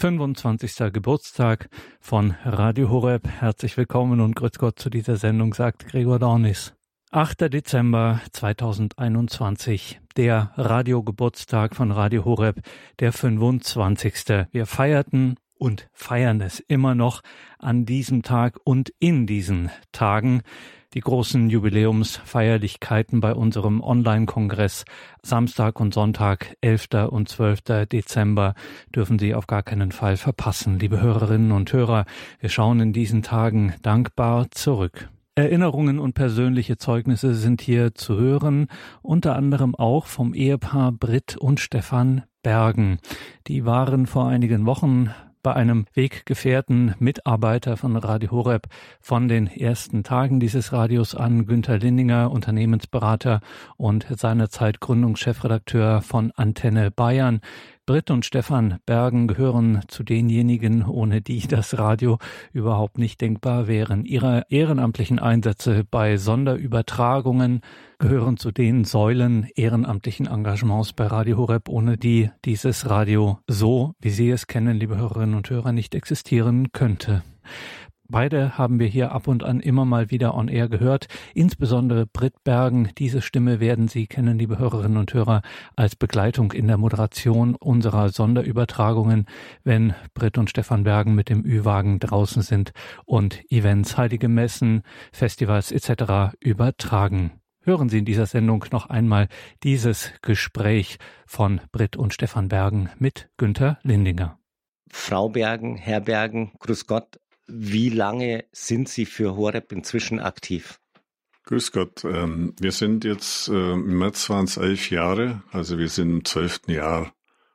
25. Geburtstag von Radio Horeb. Herzlich willkommen und grüß Gott zu dieser Sendung, sagt Gregor Dornis. 8. Dezember 2021, der Radiogeburtstag von Radio Horeb, der 25. Wir feierten und feiern es immer noch an diesem Tag und in diesen Tagen die großen Jubiläumsfeierlichkeiten bei unserem Online-Kongress Samstag und Sonntag, 11. und 12. Dezember dürfen Sie auf gar keinen Fall verpassen, liebe Hörerinnen und Hörer. Wir schauen in diesen Tagen dankbar zurück. Erinnerungen und persönliche Zeugnisse sind hier zu hören, unter anderem auch vom Ehepaar Britt und Stefan Bergen. Die waren vor einigen Wochen bei einem Weggefährten, Mitarbeiter von Radio Horeb von den ersten Tagen dieses Radios an, Günther Lindinger, Unternehmensberater und seinerzeit Gründungschefredakteur von Antenne Bayern. Britt und Stefan Bergen gehören zu denjenigen, ohne die das Radio überhaupt nicht denkbar wären. Ihre ehrenamtlichen Einsätze bei Sonderübertragungen gehören zu den Säulen ehrenamtlichen Engagements bei Radio Horeb, ohne die dieses Radio so, wie Sie es kennen, liebe Hörerinnen und Hörer, nicht existieren könnte. Beide haben wir hier ab und an immer mal wieder on air gehört. Insbesondere Britt Bergen. Diese Stimme werden Sie kennen, liebe Hörerinnen und Hörer, als Begleitung in der Moderation unserer Sonderübertragungen, wenn Britt und Stefan Bergen mit dem Ü-Wagen draußen sind und Events, heilige Messen, Festivals etc. übertragen. Hören Sie in dieser Sendung noch einmal dieses Gespräch von Britt und Stefan Bergen mit Günther Lindinger. Frau Bergen, Herr Bergen, Grüß Gott. Wie lange sind Sie für Horeb inzwischen aktiv? Grüß Gott. Ähm, wir sind jetzt, äh, im März waren es elf Jahre, also wir sind im zwölften Jahr,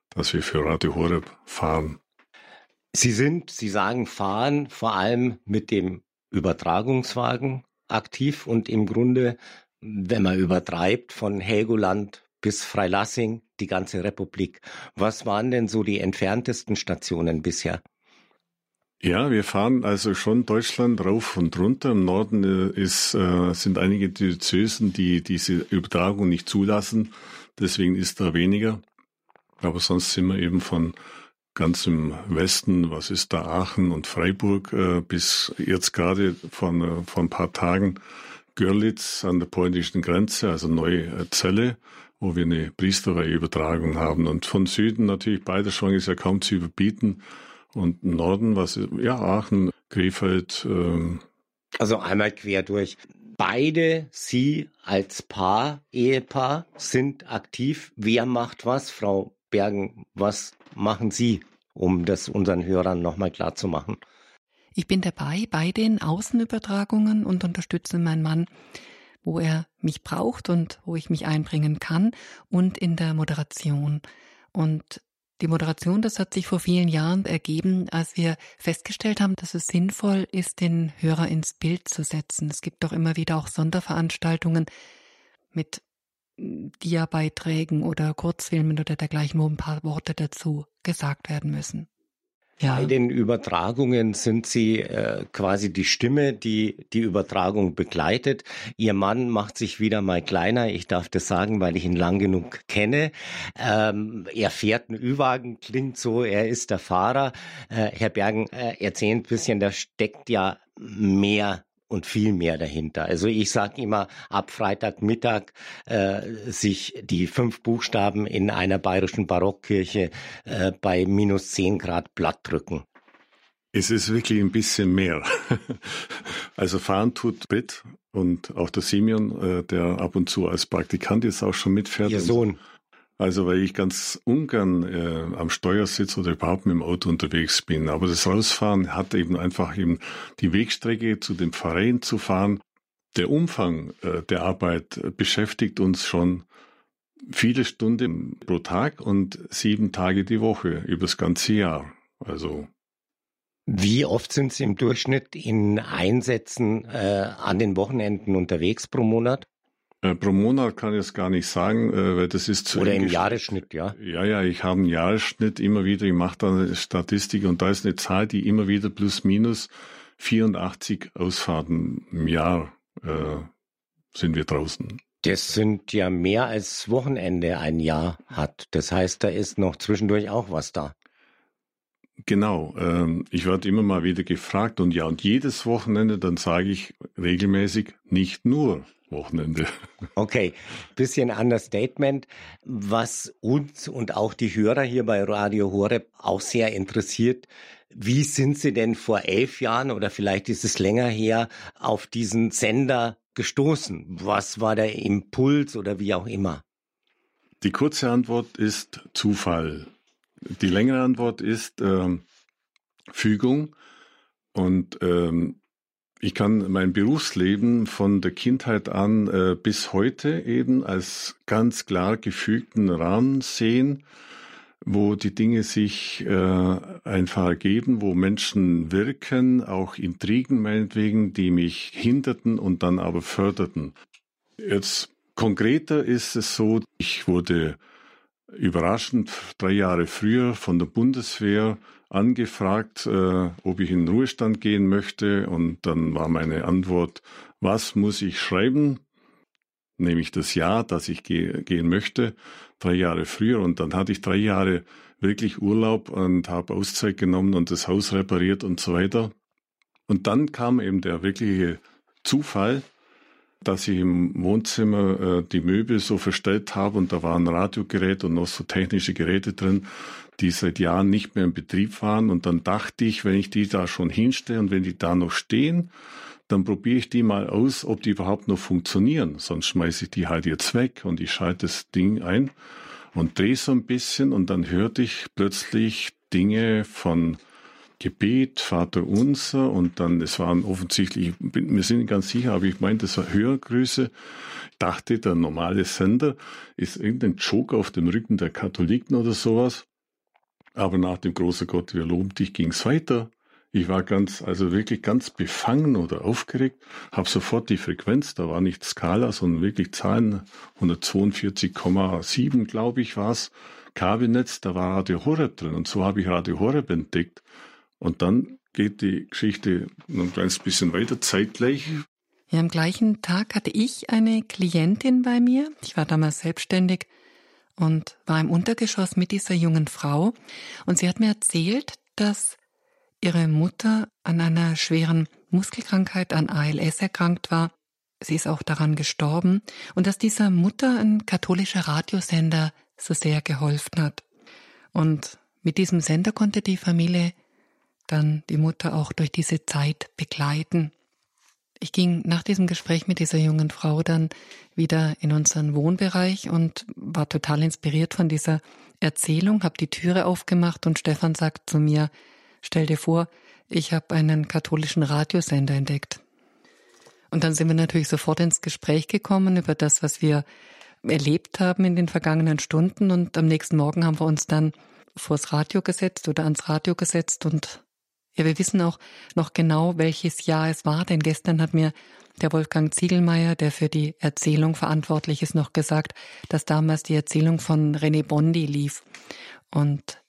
dass wir für Radio Horeb fahren. Sie sind, Sie sagen fahren, vor allem mit dem Übertragungswagen aktiv und im Grunde, wenn man übertreibt, von Helgoland bis Freilassing, die ganze Republik. Was waren denn so die entferntesten Stationen bisher? Ja, wir fahren also schon Deutschland rauf und runter. Im Norden äh, ist, äh, sind einige Diözesen, die diese Übertragung nicht zulassen. Deswegen ist da weniger. Aber sonst sind wir eben von ganz im Westen, was ist da, Aachen und Freiburg, äh, bis jetzt gerade von, von ein paar Tagen Görlitz an der polnischen Grenze, also Neue Zelle, wo wir eine Priesterweihe-Übertragung haben. Und von Süden natürlich Beiderschwang ist ja kaum zu überbieten. Und Norden, was ja Aachen, Krefeld. Ähm. Also einmal quer durch. Beide Sie als Paar, Ehepaar, sind aktiv. Wer macht was? Frau Bergen, was machen Sie, um das unseren Hörern nochmal klar zu machen? Ich bin dabei bei den Außenübertragungen und unterstütze meinen Mann, wo er mich braucht und wo ich mich einbringen kann und in der Moderation. Und die Moderation, das hat sich vor vielen Jahren ergeben, als wir festgestellt haben, dass es sinnvoll ist, den Hörer ins Bild zu setzen. Es gibt doch immer wieder auch Sonderveranstaltungen mit hm, Dia-Beiträgen oder Kurzfilmen oder dergleichen, wo ein paar Worte dazu gesagt werden müssen. Ja. Bei den Übertragungen sind Sie äh, quasi die Stimme, die die Übertragung begleitet. Ihr Mann macht sich wieder mal kleiner. Ich darf das sagen, weil ich ihn lang genug kenne. Ähm, er fährt einen Ü-Wagen, klingt so, er ist der Fahrer. Äh, Herr Bergen, äh, erzählt ein bisschen, da steckt ja mehr und viel mehr dahinter. Also ich sage immer, ab Freitagmittag äh, sich die fünf Buchstaben in einer bayerischen Barockkirche äh, bei minus zehn Grad platt drücken. Es ist wirklich ein bisschen mehr. also fahren tut Britt und auch der Simeon, äh, der ab und zu als Praktikant jetzt auch schon mitfährt. Ihr Sohn. Also weil ich ganz ungern äh, am Steuer sitze oder überhaupt mit dem Auto unterwegs bin. Aber das Rausfahren hat eben einfach eben die Wegstrecke zu den Pfarreien zu fahren. Der Umfang äh, der Arbeit beschäftigt uns schon viele Stunden pro Tag und sieben Tage die Woche über das ganze Jahr. Also wie oft sind Sie im Durchschnitt in Einsätzen äh, an den Wochenenden unterwegs pro Monat? Äh, pro Monat kann ich es gar nicht sagen, äh, weil das ist zu Oder im Jahresschnitt, ja? Ja, ja, ich habe einen Jahresschnitt immer wieder, ich mache da eine Statistik und da ist eine Zahl, die immer wieder plus minus 84 Ausfahrten im Jahr äh, sind wir draußen. Das sind ja mehr als Wochenende ein Jahr hat. Das heißt, da ist noch zwischendurch auch was da. Genau, ähm, ich werde immer mal wieder gefragt und ja, und jedes Wochenende, dann sage ich regelmäßig nicht nur Wochenende. Okay, bisschen Understatement, was uns und auch die Hörer hier bei Radio Horeb auch sehr interessiert. Wie sind Sie denn vor elf Jahren oder vielleicht ist es länger her auf diesen Sender gestoßen? Was war der Impuls oder wie auch immer? Die kurze Antwort ist Zufall. Die längere Antwort ist ähm, Fügung. Und ähm, ich kann mein Berufsleben von der Kindheit an äh, bis heute eben als ganz klar gefügten Rahmen sehen, wo die Dinge sich äh, einfach ergeben, wo Menschen wirken, auch Intrigen meinetwegen, die mich hinderten und dann aber förderten. Jetzt konkreter ist es so, ich wurde überraschend drei Jahre früher von der Bundeswehr angefragt, äh, ob ich in den Ruhestand gehen möchte. Und dann war meine Antwort, was muss ich schreiben? Nämlich das Ja, dass ich ge gehen möchte, drei Jahre früher. Und dann hatte ich drei Jahre wirklich Urlaub und habe Auszeit genommen und das Haus repariert und so weiter. Und dann kam eben der wirkliche Zufall, dass ich im Wohnzimmer äh, die Möbel so verstellt habe und da war ein Radiogerät und noch so technische Geräte drin, die seit Jahren nicht mehr in Betrieb waren. Und dann dachte ich, wenn ich die da schon hinstelle und wenn die da noch stehen, dann probiere ich die mal aus, ob die überhaupt noch funktionieren. Sonst schmeiße ich die halt jetzt weg und ich schalte das Ding ein und drehe so ein bisschen und dann hörte ich plötzlich Dinge von Gebet, Vater Unser und dann, es waren offensichtlich, wir sind nicht ganz sicher, aber ich meine, das war Hörgrüße. Ich dachte, der normale Sender ist irgendein Joke auf dem Rücken der Katholiken oder sowas. Aber nach dem großen Gott, wir loben dich, ging's weiter. Ich war ganz, also wirklich ganz befangen oder aufgeregt, habe sofort die Frequenz, da war nicht Skala, sondern wirklich Zahlen, 142,7 glaube ich war's, Kabelnetz, da war Radio Horeb drin und so habe ich Radio Horeb entdeckt. Und dann geht die Geschichte noch ein kleines bisschen weiter, zeitgleich. Ja, am gleichen Tag hatte ich eine Klientin bei mir. Ich war damals selbstständig und war im Untergeschoss mit dieser jungen Frau. Und sie hat mir erzählt, dass ihre Mutter an einer schweren Muskelkrankheit, an ALS erkrankt war. Sie ist auch daran gestorben und dass dieser Mutter ein katholischer Radiosender so sehr geholfen hat. Und mit diesem Sender konnte die Familie dann die Mutter auch durch diese Zeit begleiten. Ich ging nach diesem Gespräch mit dieser jungen Frau dann wieder in unseren Wohnbereich und war total inspiriert von dieser Erzählung, habe die Türe aufgemacht und Stefan sagt zu mir, stell dir vor, ich habe einen katholischen Radiosender entdeckt. Und dann sind wir natürlich sofort ins Gespräch gekommen über das, was wir erlebt haben in den vergangenen Stunden und am nächsten Morgen haben wir uns dann vors Radio gesetzt oder ans Radio gesetzt und ja, wir wissen auch noch genau, welches Jahr es war, denn gestern hat mir der Wolfgang Ziegelmeier, der für die Erzählung verantwortlich ist, noch gesagt, dass damals die Erzählung von René Bondi lief. Und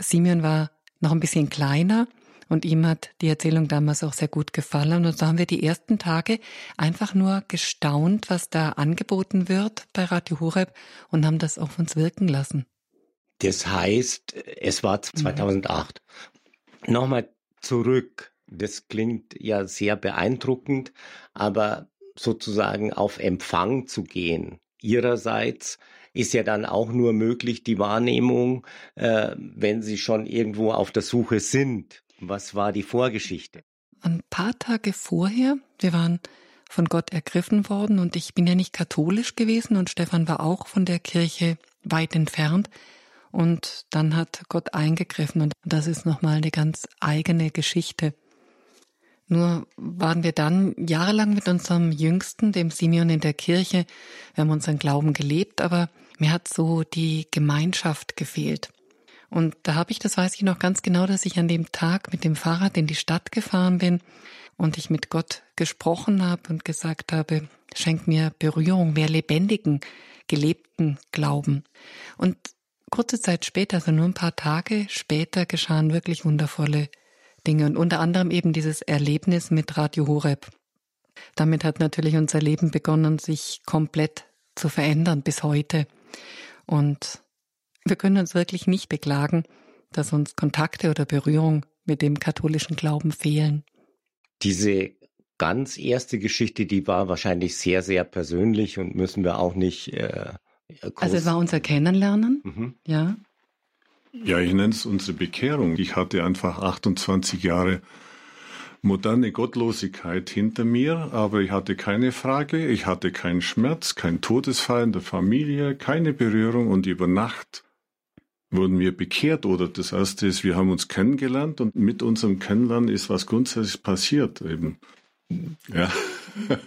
Simeon war noch ein bisschen kleiner und ihm hat die Erzählung damals auch sehr gut gefallen. Und so haben wir die ersten Tage einfach nur gestaunt, was da angeboten wird bei Radio Horeb und haben das auf uns wirken lassen. Das heißt, es war 2008. Mhm. Nochmal zurück. Das klingt ja sehr beeindruckend, aber sozusagen auf Empfang zu gehen. Ihrerseits ist ja dann auch nur möglich die Wahrnehmung, äh, wenn Sie schon irgendwo auf der Suche sind. Was war die Vorgeschichte? Ein paar Tage vorher, wir waren von Gott ergriffen worden und ich bin ja nicht katholisch gewesen und Stefan war auch von der Kirche weit entfernt. Und dann hat Gott eingegriffen und das ist nochmal eine ganz eigene Geschichte. Nur waren wir dann jahrelang mit unserem Jüngsten, dem Simeon, in der Kirche. Wir haben unseren Glauben gelebt, aber mir hat so die Gemeinschaft gefehlt. Und da habe ich, das weiß ich noch ganz genau, dass ich an dem Tag mit dem Fahrrad in die Stadt gefahren bin und ich mit Gott gesprochen habe und gesagt habe, schenk mir Berührung, mehr lebendigen, gelebten Glauben. Und kurze Zeit später, also nur ein paar Tage später, geschahen wirklich wundervolle Dinge und unter anderem eben dieses Erlebnis mit Radio Horeb. Damit hat natürlich unser Leben begonnen, sich komplett zu verändern bis heute. Und wir können uns wirklich nicht beklagen, dass uns Kontakte oder Berührung mit dem katholischen Glauben fehlen. Diese ganz erste Geschichte, die war wahrscheinlich sehr, sehr persönlich und müssen wir auch nicht. Äh, also es war unser Kennenlernen, mhm. ja. Ja, ich nenne es unsere Bekehrung. Ich hatte einfach 28 Jahre moderne Gottlosigkeit hinter mir, aber ich hatte keine Frage, ich hatte keinen Schmerz, keinen Todesfall in der Familie, keine Berührung und über Nacht wurden wir bekehrt oder das erste ist, wir haben uns kennengelernt und mit unserem Kennenlernen ist was grundsätzlich passiert eben. Ja.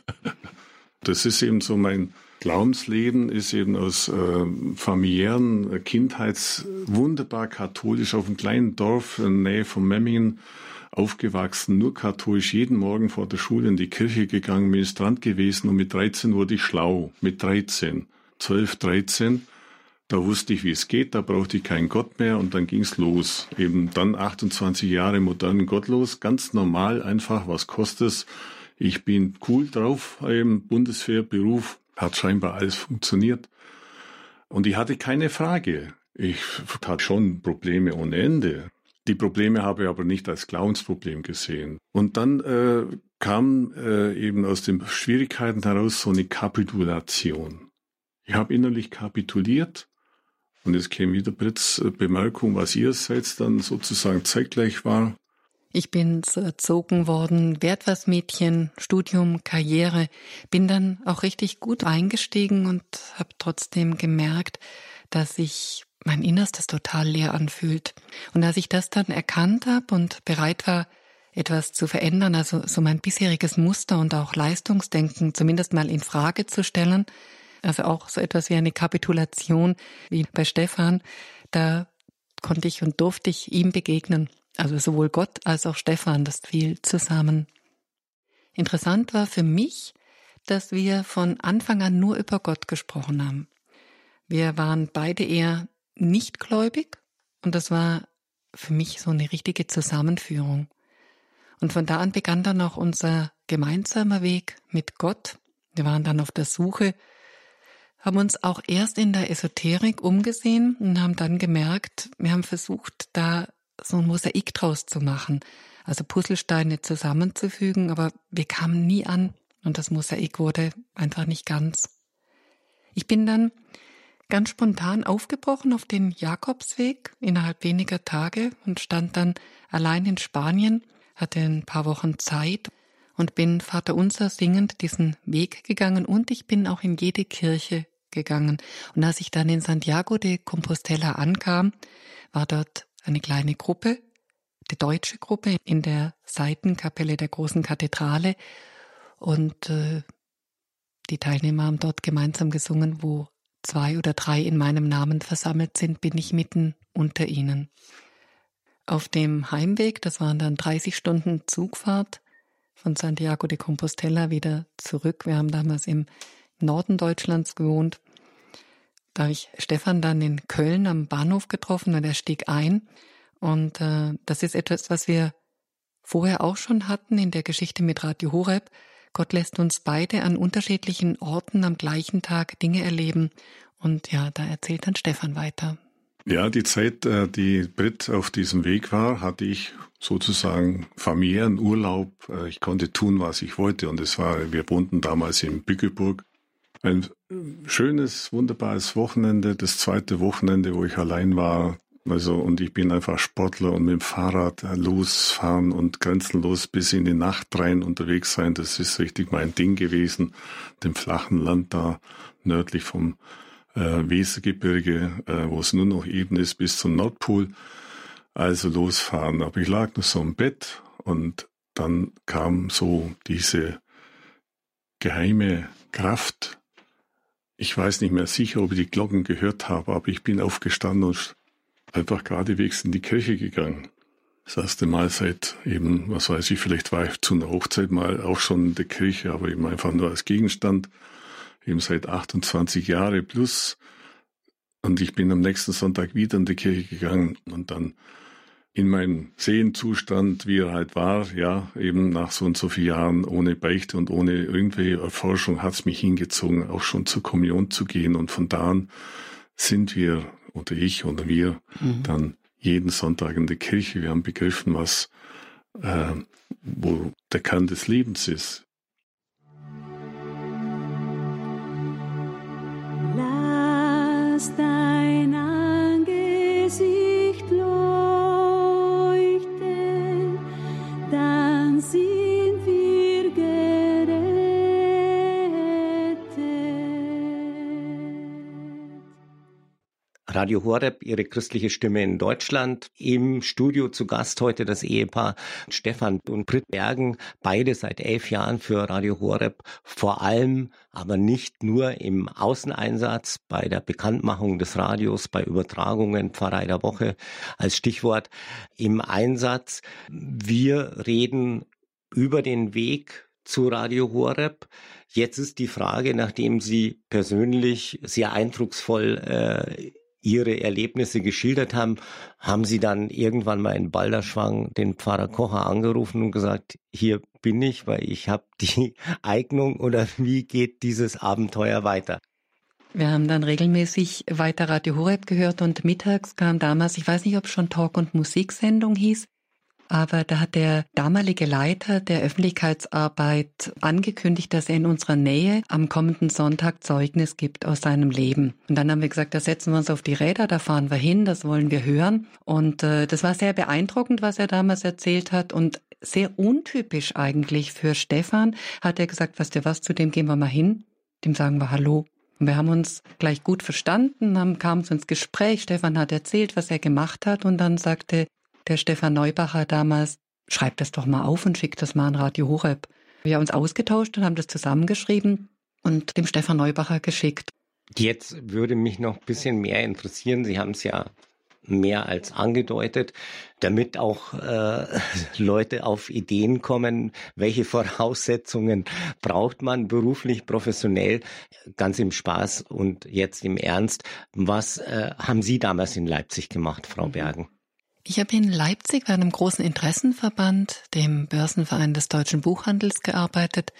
Das ist eben so mein Glaubensleben ist eben aus äh, familiären äh, Kindheits wunderbar katholisch auf einem kleinen Dorf in der Nähe von Memmingen aufgewachsen, nur katholisch, jeden Morgen vor der Schule in die Kirche gegangen, Ministrant gewesen und mit 13 wurde ich schlau. Mit 13, 12, 13, da wusste ich, wie es geht, da brauchte ich keinen Gott mehr und dann ging's los. Eben dann 28 Jahre modern gottlos, ganz normal, einfach, was kostet es? Ich bin cool drauf, eben Bundeswehr, Beruf, hat scheinbar alles funktioniert. Und ich hatte keine Frage. Ich hatte schon Probleme ohne Ende. Die Probleme habe ich aber nicht als Glaubensproblem gesehen. Und dann äh, kam äh, eben aus den Schwierigkeiten heraus so eine Kapitulation. Ich habe innerlich kapituliert und es käme wieder Britz äh, Bemerkung, was ihrerseits dann sozusagen zeitgleich war. Ich bin so erzogen worden, werd was Mädchen, Studium, Karriere, bin dann auch richtig gut eingestiegen und habe trotzdem gemerkt, dass ich mein Innerstes total leer anfühlt. Und als ich das dann erkannt habe und bereit war, etwas zu verändern, also so mein bisheriges Muster und auch Leistungsdenken zumindest mal in Frage zu stellen, also auch so etwas wie eine Kapitulation wie bei Stefan, da konnte ich und durfte ich ihm begegnen. Also sowohl Gott als auch Stefan, das fiel zusammen. Interessant war für mich, dass wir von Anfang an nur über Gott gesprochen haben. Wir waren beide eher nicht gläubig und das war für mich so eine richtige Zusammenführung. Und von da an begann dann auch unser gemeinsamer Weg mit Gott. Wir waren dann auf der Suche, haben uns auch erst in der Esoterik umgesehen und haben dann gemerkt, wir haben versucht, da so ein Mosaik draus zu machen, also Puzzlesteine zusammenzufügen, aber wir kamen nie an und das Mosaik wurde einfach nicht ganz. Ich bin dann ganz spontan aufgebrochen auf den Jakobsweg innerhalb weniger Tage und stand dann allein in Spanien, hatte ein paar Wochen Zeit und bin Vater Unser singend diesen Weg gegangen und ich bin auch in jede Kirche gegangen. Und als ich dann in Santiago de Compostela ankam, war dort eine kleine Gruppe, die deutsche Gruppe in der Seitenkapelle der großen Kathedrale und äh, die Teilnehmer haben dort gemeinsam gesungen, wo zwei oder drei in meinem Namen versammelt sind, bin ich mitten unter ihnen. Auf dem Heimweg, das waren dann 30 Stunden Zugfahrt von Santiago de Compostela wieder zurück. Wir haben damals im Norden Deutschlands gewohnt. Da habe ich Stefan dann in Köln am Bahnhof getroffen und er stieg ein. Und äh, das ist etwas, was wir vorher auch schon hatten in der Geschichte mit Radio Horeb. Gott lässt uns beide an unterschiedlichen Orten am gleichen Tag Dinge erleben. Und ja, da erzählt dann Stefan weiter. Ja, die Zeit, äh, die Brit auf diesem Weg war, hatte ich sozusagen familiären Urlaub. Äh, ich konnte tun, was ich wollte. Und es war, wir wohnten damals in Bückeburg. Ein schönes, wunderbares Wochenende. Das zweite Wochenende, wo ich allein war, also, und ich bin einfach Sportler und mit dem Fahrrad losfahren und grenzenlos bis in die Nacht rein unterwegs sein. Das ist richtig mein Ding gewesen. Dem flachen Land da nördlich vom äh, Wesergebirge, äh, wo es nur noch eben ist, bis zum Nordpol. Also losfahren. Aber ich lag noch so im Bett und dann kam so diese geheime Kraft. Ich weiß nicht mehr sicher, ob ich die Glocken gehört habe, aber ich bin aufgestanden und einfach geradewegs in die Kirche gegangen. Das erste Mal seit eben, was weiß ich, vielleicht war ich zu einer Hochzeit mal auch schon in der Kirche, aber eben einfach nur als Gegenstand, eben seit 28 Jahre plus. Und ich bin am nächsten Sonntag wieder in die Kirche gegangen und dann in meinem Sehenzustand, wie er halt war, ja, eben nach so und so vielen Jahren ohne Beichte und ohne irgendwelche Erforschung hat es mich hingezogen, auch schon zur Kommunion zu gehen. Und von da an sind wir oder ich oder wir mhm. dann jeden Sonntag in der Kirche. Wir haben begriffen, was, äh, wo der Kern des Lebens ist. Lass dein Angesicht dann sind Radio Horeb, Ihre christliche Stimme in Deutschland. Im Studio zu Gast heute das Ehepaar Stefan und Britt Bergen, beide seit elf Jahren für Radio Horeb, vor allem, aber nicht nur im Außeneinsatz, bei der Bekanntmachung des Radios, bei Übertragungen, Pfarrei der Woche als Stichwort im Einsatz. Wir reden über den Weg zu Radio Horeb. Jetzt ist die Frage, nachdem Sie persönlich sehr eindrucksvoll äh, Ihre Erlebnisse geschildert haben, haben Sie dann irgendwann mal in Balderschwang den Pfarrer Kocher angerufen und gesagt, hier bin ich, weil ich habe die Eignung oder wie geht dieses Abenteuer weiter? Wir haben dann regelmäßig weiter Radio Horeb gehört und mittags kam damals, ich weiß nicht, ob es schon Talk- und Musiksendung hieß, aber da hat der damalige Leiter der Öffentlichkeitsarbeit angekündigt, dass er in unserer Nähe am kommenden Sonntag Zeugnis gibt aus seinem Leben. Und dann haben wir gesagt, da setzen wir uns auf die Räder, da fahren wir hin, das wollen wir hören. Und äh, das war sehr beeindruckend, was er damals erzählt hat und sehr untypisch eigentlich für Stefan. Hat er gesagt, was dir was, zu dem gehen wir mal hin, dem sagen wir Hallo. Und wir haben uns gleich gut verstanden, haben, kamen ins Gespräch. Stefan hat erzählt, was er gemacht hat und dann sagte der Stefan Neubacher damals, schreib das doch mal auf und schick das mal an Radio Horeb. Wir haben uns ausgetauscht und haben das zusammengeschrieben und dem Stefan Neubacher geschickt. Jetzt würde mich noch ein bisschen mehr interessieren. Sie haben es ja mehr als angedeutet, damit auch äh, Leute auf Ideen kommen, welche Voraussetzungen braucht man beruflich, professionell, ganz im Spaß und jetzt im Ernst. Was äh, haben Sie damals in Leipzig gemacht, Frau Bergen? Ich habe in Leipzig bei einem großen Interessenverband, dem Börsenverein des deutschen Buchhandels, gearbeitet.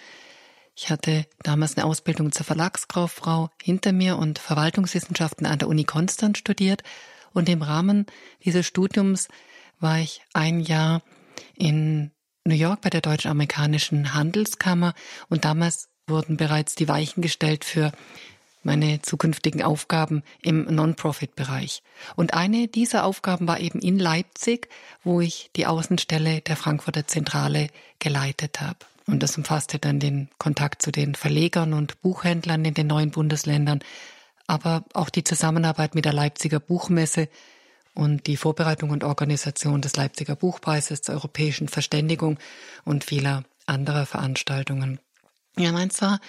Ich hatte damals eine Ausbildung zur Verlagskauffrau hinter mir und Verwaltungswissenschaften an der Uni Konstanz studiert. Und im Rahmen dieses Studiums war ich ein Jahr in New York bei der deutsch-amerikanischen Handelskammer und damals wurden bereits die Weichen gestellt für meine zukünftigen Aufgaben im Non-Profit-Bereich. Und eine dieser Aufgaben war eben in Leipzig, wo ich die Außenstelle der Frankfurter Zentrale geleitet habe. Und das umfasste dann den Kontakt zu den Verlegern und Buchhändlern in den neuen Bundesländern, aber auch die Zusammenarbeit mit der Leipziger Buchmesse und die Vorbereitung und Organisation des Leipziger Buchpreises zur europäischen Verständigung und vieler anderer Veranstaltungen. Ja, meins war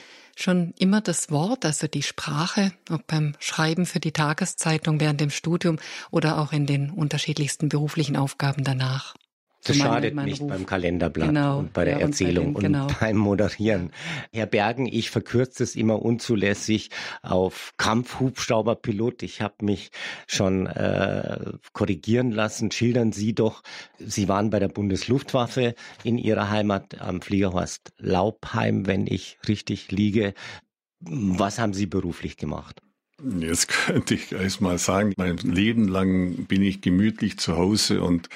schon immer das Wort, also die Sprache, ob beim Schreiben für die Tageszeitung während dem Studium oder auch in den unterschiedlichsten beruflichen Aufgaben danach. Das so schadet mein, nicht Ruf. beim Kalenderblatt genau, und bei der ja, Erzählung und, den, genau. und, beim Moderieren. Herr Bergen, ich verkürze es immer unzulässig auf Kampfhubschrauberpilot. Ich habe mich schon äh, korrigieren lassen. Schildern Sie doch, Sie waren bei der Bundesluftwaffe in Ihrer Heimat am Fliegerhorst Laubheim, wenn ich richtig liege. Was haben Sie beruflich gemacht? Jetzt könnte ich erst mal sagen, mein Leben lang bin ich gemütlich zu Hause und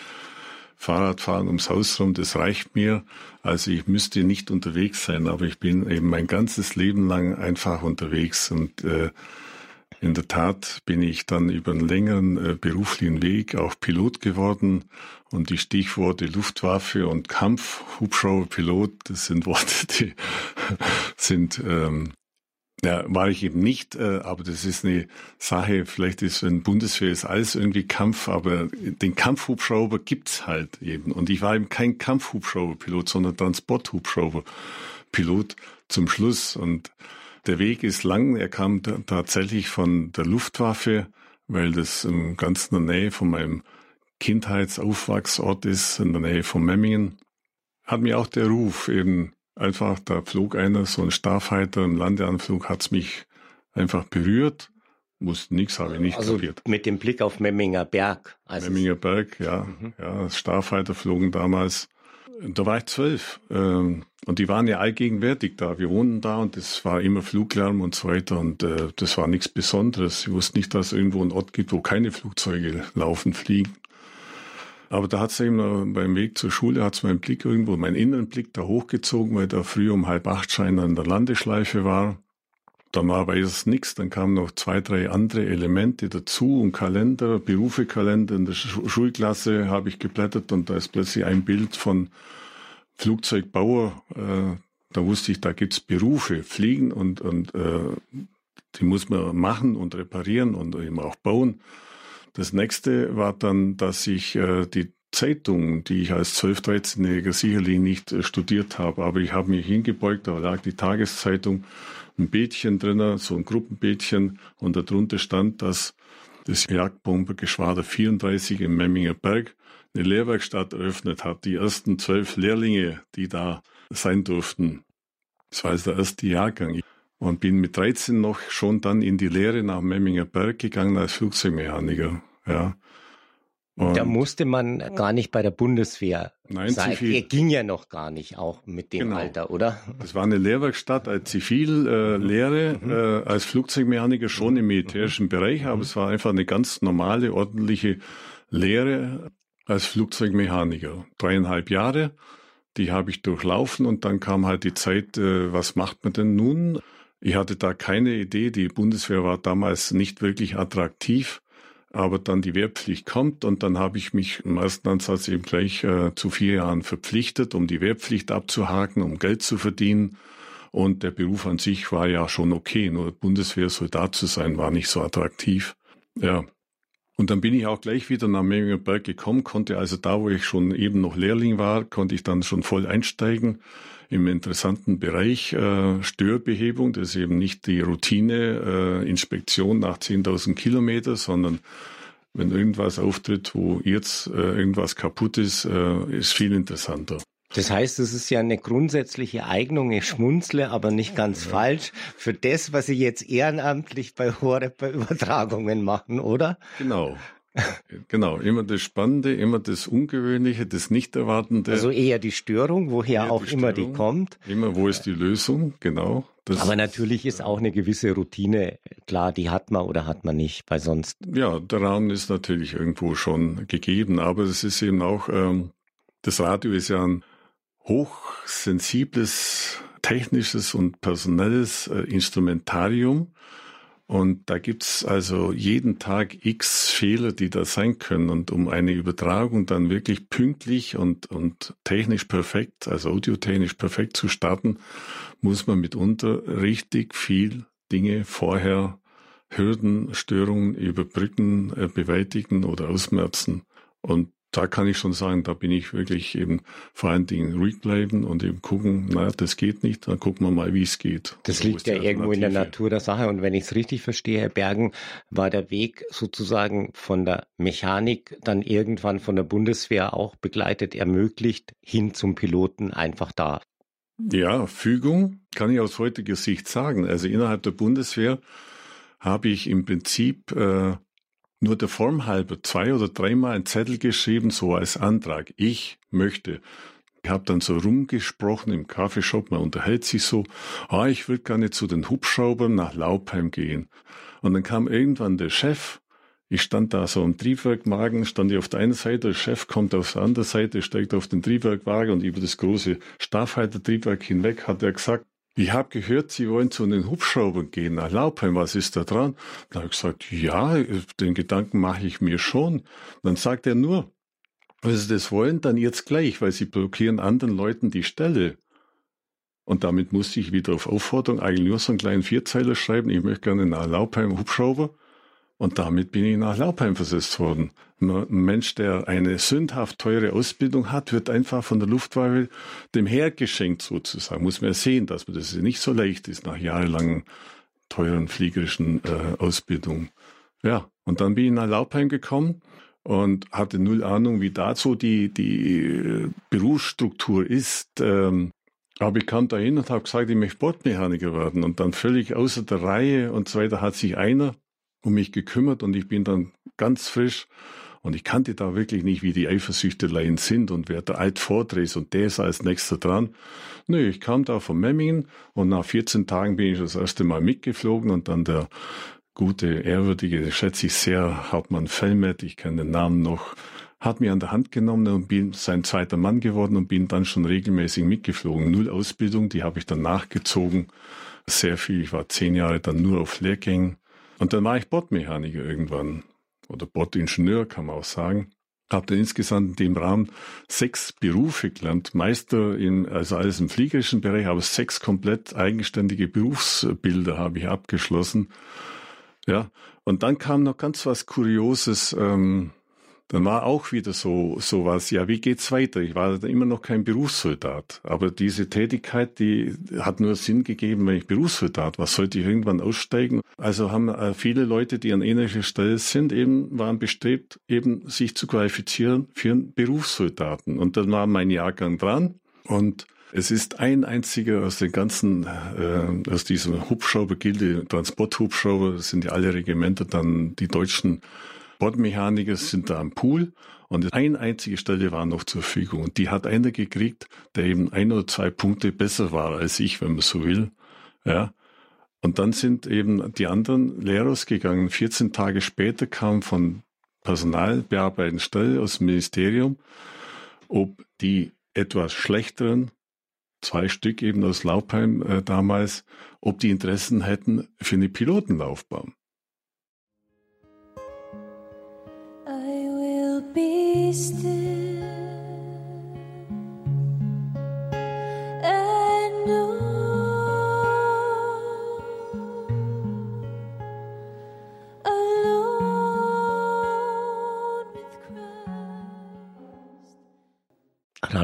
Fahrradfahren ums Haus rum, das reicht mir. Also ich müsste nicht unterwegs sein, aber ich bin eben mein ganzes Leben lang einfach unterwegs und äh, in der Tat bin ich dann über einen längeren äh, beruflichen Weg auch Pilot geworden und die Stichworte Luftwaffe und Kampf, Hubschrauberpilot, das sind Worte, die sind ähm, ja, war ich eben nicht, äh, aber das ist eine Sache, vielleicht ist ein Bundeswehr ist alles irgendwie Kampf, aber den Kampfhubschrauber gibt's halt eben. Und ich war eben kein Kampfhubschrauberpilot, sondern Transporthubschrauberpilot zum Schluss. Und der Weg ist lang. Er kam tatsächlich von der Luftwaffe, weil das ganz in der Nähe von meinem Kindheitsaufwachsort ist, in der Nähe von Memmingen. Hat mir auch der Ruf eben einfach, da flog einer, so ein Starfighter im Landeanflug, hat's mich einfach berührt. Muss nichts, habe ich nicht also kapiert. Mit dem Blick auf Memminger Berg. Also Memminger Berg, ja. Mhm. Ja, Starfighter flogen damals. Da war ich zwölf. Ähm, und die waren ja allgegenwärtig da. Wir wohnten da und es war immer Fluglärm und so weiter. Und äh, das war nichts Besonderes. Ich wusste nicht, dass es irgendwo einen Ort gibt, wo keine Flugzeuge laufen, fliegen. Aber da hat es eben beim Weg zur Schule hat es meinen Blick irgendwo, meinen inneren Blick da hochgezogen, weil da früh um halb acht Schein an der Landeschleife war. Dann war aber erst nichts, dann kamen noch zwei, drei andere Elemente dazu und Kalender, Berufekalender in der Schulklasse habe ich geblättert und da ist plötzlich ein Bild von Flugzeugbauer. Äh, da wusste ich, da gibt's Berufe, Fliegen und, und äh, die muss man machen und reparieren und eben auch bauen. Das nächste war dann, dass ich äh, die Zeitung, die ich als 12-, 13-Jähriger sicherlich nicht äh, studiert habe, aber ich habe mich hingebeugt, da lag die Tageszeitung, ein Bädchen drinnen, so ein Gruppenbädchen und darunter stand, dass das Jagdbombergeschwader 34 im Memminger Berg eine Lehrwerkstatt eröffnet hat. Die ersten zwölf Lehrlinge, die da sein durften. Das war also der erste Jahrgang. Und bin mit 13 noch schon dann in die Lehre nach Memminger Berg gegangen als Flugzeugmechaniker. Ja. Und da musste man gar nicht bei der Bundeswehr Nein, sein. Zivil. Er ging ja noch gar nicht, auch mit dem Genau. Alter, oder? Das war eine Lehrwerkstatt als Zivillehre, äh, äh, als Flugzeugmechaniker schon im militärischen Bereich, aber es war einfach eine ganz normale, ordentliche Lehre als Flugzeugmechaniker. Dreieinhalb Jahre, die habe ich durchlaufen und dann kam halt die Zeit, äh, was macht man denn nun? Ich hatte da keine Idee, die Bundeswehr war damals nicht wirklich attraktiv. Aber dann die Wehrpflicht kommt und dann habe ich mich im ersten Ansatz eben gleich äh, zu vier Jahren verpflichtet, um die Wehrpflicht abzuhaken, um Geld zu verdienen. Und der Beruf an sich war ja schon okay, nur Bundeswehrsoldat zu sein war nicht so attraktiv. Ja. Und dann bin ich auch gleich wieder nach Memmingerberg gekommen, konnte also da, wo ich schon eben noch Lehrling war, konnte ich dann schon voll einsteigen im interessanten Bereich äh, Störbehebung. Das ist eben nicht die Routine äh, Inspektion nach 10.000 Kilometer, sondern wenn irgendwas auftritt, wo jetzt äh, irgendwas kaputt ist, äh, ist viel interessanter. Das heißt, es ist ja eine grundsätzliche Eignung, ich schmunzle, aber nicht ganz falsch, für das, was Sie jetzt ehrenamtlich bei Horeb bei Übertragungen machen, oder? Genau. Genau, immer das Spannende, immer das Ungewöhnliche, das Nichterwartende. Also eher die Störung, woher auch die immer die Störung. kommt. Immer, wo ist die Lösung? Genau. Das, Aber natürlich ist auch eine gewisse Routine, klar, die hat man oder hat man nicht, weil sonst Ja, der Rahmen ist natürlich irgendwo schon gegeben, aber es ist eben auch, ähm, das Radio ist ja ein hochsensibles, technisches und personelles äh, Instrumentarium. Und da gibt's also jeden Tag x Fehler, die da sein können. Und um eine Übertragung dann wirklich pünktlich und, und technisch perfekt, also audiotechnisch perfekt zu starten, muss man mitunter richtig viel Dinge vorher Hürden, Störungen überbrücken, äh, beweitigen oder ausmerzen. Und da kann ich schon sagen, da bin ich wirklich eben vor allen Dingen bleiben und eben gucken, naja, das geht nicht, dann gucken wir mal, wie es geht. Das liegt ja irgendwo in der? Natur der Sache. Und wenn ich es richtig verstehe, Herr Bergen, war der Weg sozusagen von der Mechanik dann irgendwann von der Bundeswehr auch begleitet, ermöglicht, hin zum Piloten einfach da. Ja, Fügung kann ich aus heutiger Sicht sagen. Also innerhalb der Bundeswehr habe ich im Prinzip äh, nur der Form halber zwei oder dreimal einen Zettel geschrieben, so als Antrag. Ich möchte. Ich habe dann so rumgesprochen im Kaffeeshop, man unterhält sich so, ah, ich würde gerne zu den Hubschraubern nach Laubheim gehen. Und dann kam irgendwann der Chef, ich stand da so am Triebwerkwagen, stand ich auf der einen Seite, der Chef kommt auf der anderen Seite, steigt auf den Triebwerkwagen und über das große Staffhaltertriebwerk hinweg hat er gesagt, ich habe gehört, Sie wollen zu den Hubschraubern gehen nach Laubheim, was ist da dran? Dann habe ich gesagt, ja, den Gedanken mache ich mir schon. Dann sagt er nur, wenn Sie das wollen, dann jetzt gleich, weil Sie blockieren anderen Leuten die Stelle. Und damit musste ich wieder auf Aufforderung eigentlich nur so einen kleinen Vierzeiler schreiben, ich möchte gerne nach Laubheim Hubschrauber. Und damit bin ich nach Laubheim versetzt worden. Ein Mensch, der eine sündhaft teure Ausbildung hat, wird einfach von der Luftwaffe dem Heer geschenkt sozusagen. Muss man ja sehen, dass man das nicht so leicht ist nach jahrelangen teuren fliegerischen äh, Ausbildung. Ja, und dann bin ich nach Laubheim gekommen und hatte null Ahnung, wie da so die, die äh, Berufsstruktur ist. Ähm, aber ich kam da hin und habe gesagt, ich möchte Bordmechaniker werden. Und dann völlig außer der Reihe und so weiter hat sich einer um mich gekümmert und ich bin dann ganz frisch und ich kannte da wirklich nicht, wie die Eifersüchteleien sind und wer der alt vordreht und der ist als nächster dran. Nö, ich kam da von Memmingen und nach 14 Tagen bin ich das erste Mal mitgeflogen und dann der gute, ehrwürdige, schätze ich sehr, Hauptmann Fellmet, ich kenne den Namen noch, hat mich an der Hand genommen und bin sein zweiter Mann geworden und bin dann schon regelmäßig mitgeflogen. Null Ausbildung, die habe ich dann nachgezogen. Sehr viel. Ich war zehn Jahre dann nur auf Lehrgängen. Und dann war ich Bordmechaniker irgendwann. Oder Bordingenieur kann man auch sagen. Habe dann insgesamt in dem Rahmen sechs Berufe gelernt. Meister in, also alles im fliegerischen Bereich, aber sechs komplett eigenständige Berufsbilder habe ich abgeschlossen. Ja. Und dann kam noch ganz was Kurioses. Ähm, dann war auch wieder so so was. ja, wie geht's weiter? Ich war immer noch kein Berufssoldat, aber diese Tätigkeit, die hat nur Sinn gegeben, wenn ich Berufssoldat war, sollte ich irgendwann aussteigen. Also haben äh, viele Leute, die an ähnlicher Stelle sind, eben waren bestrebt, eben sich zu qualifizieren für einen Berufssoldaten. Und dann war mein Jahrgang dran und es ist ein einziger aus den ganzen, äh, aus diesem Hubschraubergilde, Transporthubschrauber, das sind ja alle Regimenter, dann die deutschen Bordmechaniker sind da am Pool und eine einzige Stelle war noch zur Verfügung. Und die hat einer gekriegt, der eben ein oder zwei Punkte besser war als ich, wenn man so will. Ja. Und dann sind eben die anderen Lehrer gegangen. 14 Tage später kam von Personalbearbeitenden Stelle aus dem Ministerium, ob die etwas schlechteren, zwei Stück eben aus Laubheim äh, damals, ob die Interessen hätten für eine Pilotenlaufbahn.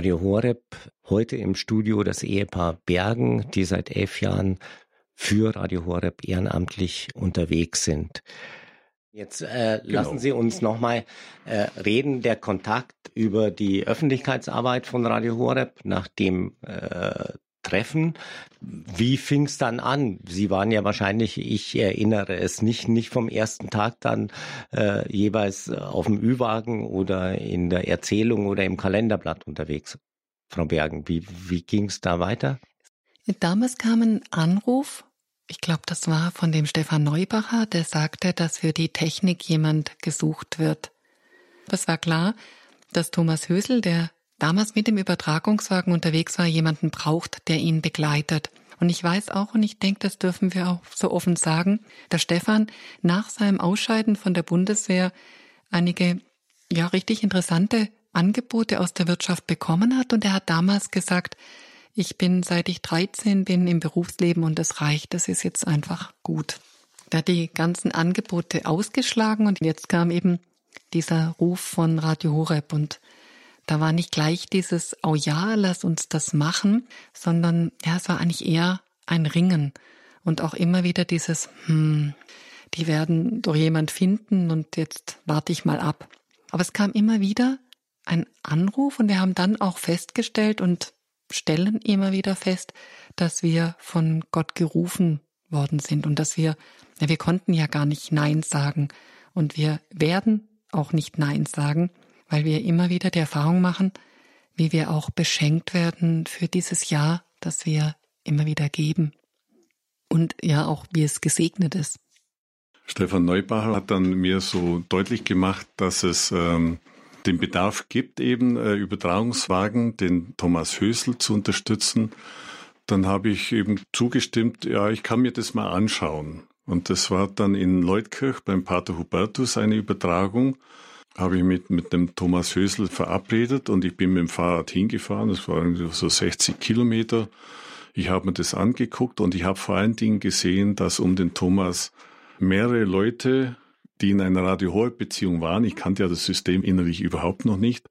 Radio Horeb, heute im Studio das Ehepaar Bergen, die seit elf Jahren für Radio Horeb ehrenamtlich unterwegs sind. Jetzt äh, genau. lassen Sie uns nochmal äh, reden, der Kontakt über die Öffentlichkeitsarbeit von Radio Horeb nach dem äh, Treffen. Wie fing es dann an? Sie waren ja wahrscheinlich, ich erinnere es nicht, nicht vom ersten Tag dann äh, jeweils auf dem Ü-Wagen oder in der Erzählung oder im Kalenderblatt unterwegs. Frau Bergen, wie, wie ging es da weiter? Damals kam ein Anruf ich glaube, das war von dem Stefan Neubacher, der sagte, dass für die Technik jemand gesucht wird. Es war klar, dass Thomas Hösel, der damals mit dem Übertragungswagen unterwegs war, jemanden braucht, der ihn begleitet. Und ich weiß auch, und ich denke, das dürfen wir auch so offen sagen, dass Stefan nach seinem Ausscheiden von der Bundeswehr einige, ja, richtig interessante Angebote aus der Wirtschaft bekommen hat. Und er hat damals gesagt, ich bin seit ich 13 bin im Berufsleben und das reicht, das ist jetzt einfach gut. Da die ganzen Angebote ausgeschlagen und jetzt kam eben dieser Ruf von Radio Horeb und da war nicht gleich dieses, oh ja, lass uns das machen, sondern ja, es war eigentlich eher ein Ringen und auch immer wieder dieses, hm, die werden doch jemand finden und jetzt warte ich mal ab. Aber es kam immer wieder ein Anruf und wir haben dann auch festgestellt und stellen immer wieder fest, dass wir von Gott gerufen worden sind und dass wir, ja, wir konnten ja gar nicht Nein sagen und wir werden auch nicht Nein sagen, weil wir immer wieder die Erfahrung machen, wie wir auch beschenkt werden für dieses Jahr, das wir immer wieder geben. Und ja, auch wie es gesegnet ist. Stefan Neubacher hat dann mir so deutlich gemacht, dass es ähm, den Bedarf gibt, eben äh, Übertragungswagen, den Thomas Hösel zu unterstützen, dann habe ich eben zugestimmt, ja, ich kann mir das mal anschauen. Und das war dann in Leutkirch beim Pater Hubertus eine Übertragung. Habe ich mit, mit dem Thomas Hösel verabredet und ich bin mit dem Fahrrad hingefahren. Das waren so 60 Kilometer. Ich habe mir das angeguckt und ich habe vor allen Dingen gesehen, dass um den Thomas mehrere Leute die in einer Radio Horeb Beziehung waren. Ich kannte ja das System innerlich überhaupt noch nicht.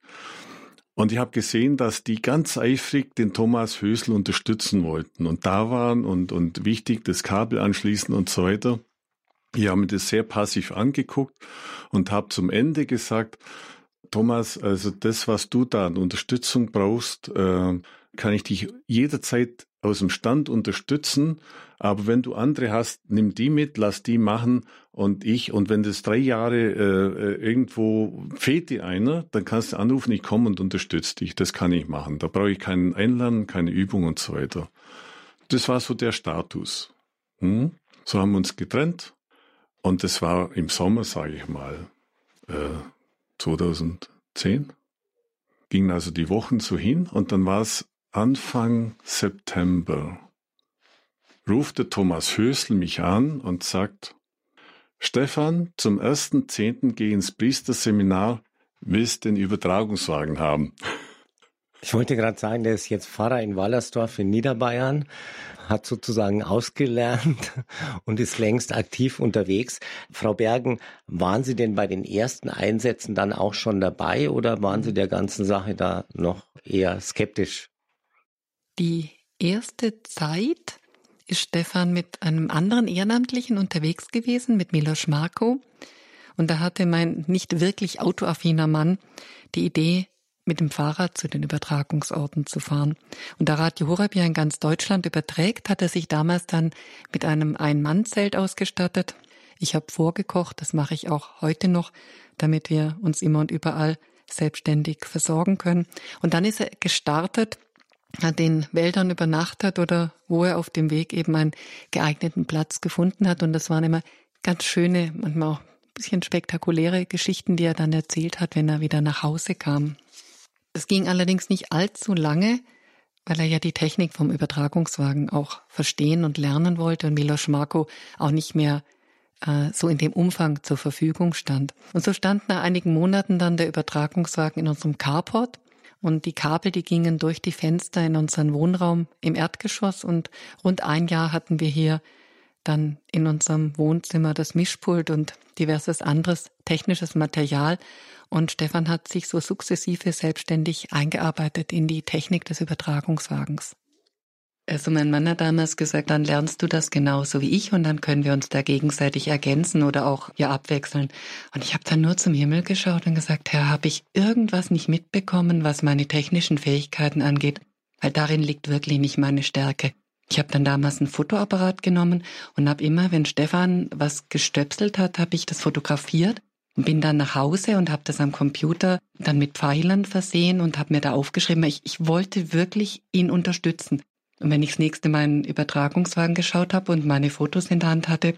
Und ich habe gesehen, dass die ganz eifrig den Thomas Hösel unterstützen wollten und da waren und, und wichtig das Kabel anschließen und so weiter. Ich habe mir das sehr passiv angeguckt und habe zum Ende gesagt, Thomas, also das, was du da an Unterstützung brauchst, äh, kann ich dich jederzeit aus dem Stand unterstützen. Aber wenn du andere hast, nimm die mit, lass die machen und ich. Und wenn das drei Jahre äh, äh, irgendwo fehlt dir einer, dann kannst du anrufen, ich komme und unterstütze dich. Das kann ich machen. Da brauche ich keinen Einlernen, keine Übung und so weiter. Das war so der Status. Hm? So haben wir uns getrennt. Und das war im Sommer, sage ich mal, äh, 2000. zehn. Gingen also die Wochen so hin und dann war es Anfang September. Rufte Thomas Hösel mich an und sagt, Stefan, zum ersten Zehnten geh ins Priesterseminar, willst den Übertragungswagen haben. Ich wollte gerade sagen, der ist jetzt Pfarrer in Wallersdorf in Niederbayern, hat sozusagen ausgelernt und ist längst aktiv unterwegs. Frau Bergen, waren Sie denn bei den ersten Einsätzen dann auch schon dabei oder waren Sie der ganzen Sache da noch eher skeptisch? Die erste Zeit ist Stefan mit einem anderen Ehrenamtlichen unterwegs gewesen, mit Milos Marko. Und da hatte mein nicht wirklich autoaffiner Mann die Idee, mit dem Fahrrad zu den Übertragungsorten zu fahren. Und da Radio Horeb ja in ganz Deutschland überträgt, hat er sich damals dann mit einem Ein-Mann-Zelt ausgestattet. Ich habe vorgekocht, das mache ich auch heute noch, damit wir uns immer und überall selbstständig versorgen können. Und dann ist er gestartet hat den Wäldern übernachtet oder wo er auf dem Weg eben einen geeigneten Platz gefunden hat. Und das waren immer ganz schöne, manchmal auch ein bisschen spektakuläre Geschichten, die er dann erzählt hat, wenn er wieder nach Hause kam. Es ging allerdings nicht allzu lange, weil er ja die Technik vom Übertragungswagen auch verstehen und lernen wollte und Milos Marko auch nicht mehr äh, so in dem Umfang zur Verfügung stand. Und so stand nach einigen Monaten dann der Übertragungswagen in unserem Carport und die Kabel, die gingen durch die Fenster in unseren Wohnraum im Erdgeschoss und rund ein Jahr hatten wir hier dann in unserem Wohnzimmer das Mischpult und diverses anderes technisches Material. Und Stefan hat sich so sukzessive selbstständig eingearbeitet in die Technik des Übertragungswagens. Also mein Mann hat damals gesagt, dann lernst du das genauso wie ich und dann können wir uns da gegenseitig ergänzen oder auch ja abwechseln. Und ich habe dann nur zum Himmel geschaut und gesagt, Herr, habe ich irgendwas nicht mitbekommen, was meine technischen Fähigkeiten angeht? Weil darin liegt wirklich nicht meine Stärke. Ich habe dann damals einen Fotoapparat genommen und habe immer, wenn Stefan was gestöpselt hat, habe ich das fotografiert und bin dann nach Hause und habe das am Computer dann mit Pfeilern versehen und habe mir da aufgeschrieben, ich, ich wollte wirklich ihn unterstützen. Und wenn ich das nächste Mal in Übertragungswagen geschaut habe und meine Fotos in der Hand hatte,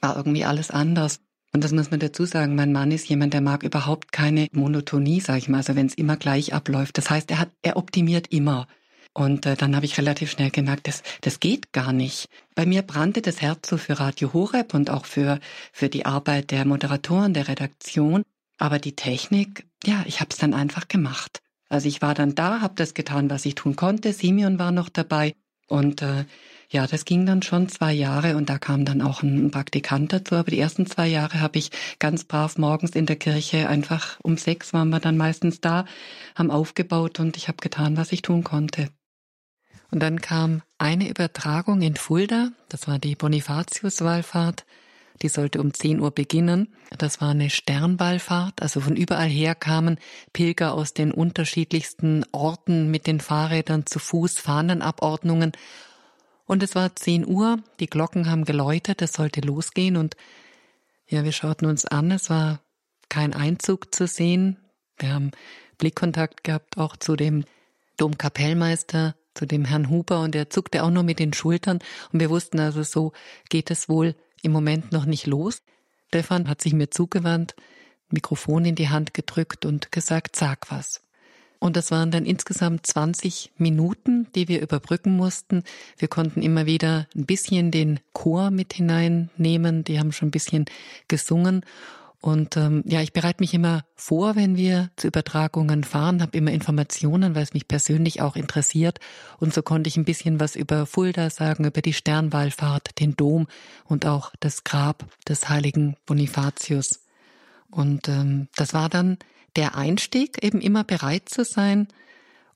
war irgendwie alles anders. Und das muss man dazu sagen, mein Mann ist jemand, der mag überhaupt keine Monotonie, sag ich mal, also wenn es immer gleich abläuft. Das heißt, er hat, er optimiert immer. Und äh, dann habe ich relativ schnell gemerkt, das, das geht gar nicht. Bei mir brannte das Herz so für Radio Horeb und auch für, für die Arbeit der Moderatoren, der Redaktion. Aber die Technik, ja, ich habe es dann einfach gemacht. Also ich war dann da, habe das getan, was ich tun konnte. Simeon war noch dabei und äh, ja, das ging dann schon zwei Jahre und da kam dann auch ein Praktikant dazu. Aber die ersten zwei Jahre habe ich ganz brav morgens in der Kirche einfach um sechs waren wir dann meistens da, haben aufgebaut und ich habe getan, was ich tun konnte. Und dann kam eine Übertragung in Fulda, das war die Bonifatius-Wallfahrt. Die sollte um 10 Uhr beginnen. Das war eine Sternballfahrt, also von überall her kamen Pilger aus den unterschiedlichsten Orten mit den Fahrrädern zu Fuß, Fahnenabordnungen. Und es war 10 Uhr, die Glocken haben geläutet, es sollte losgehen. Und ja, wir schauten uns an, es war kein Einzug zu sehen. Wir haben Blickkontakt gehabt auch zu dem Domkapellmeister, zu dem Herrn Huber. Und er zuckte auch nur mit den Schultern. Und wir wussten also, so geht es wohl im Moment noch nicht los. Stefan hat sich mir zugewandt, Mikrofon in die Hand gedrückt und gesagt, sag was. Und das waren dann insgesamt 20 Minuten, die wir überbrücken mussten. Wir konnten immer wieder ein bisschen den Chor mit hineinnehmen. Die haben schon ein bisschen gesungen. Und ähm, ja, ich bereite mich immer vor, wenn wir zu Übertragungen fahren, habe immer Informationen, weil es mich persönlich auch interessiert. Und so konnte ich ein bisschen was über Fulda sagen, über die Sternwallfahrt, den Dom und auch das Grab des heiligen Bonifatius. Und ähm, das war dann der Einstieg, eben immer bereit zu sein,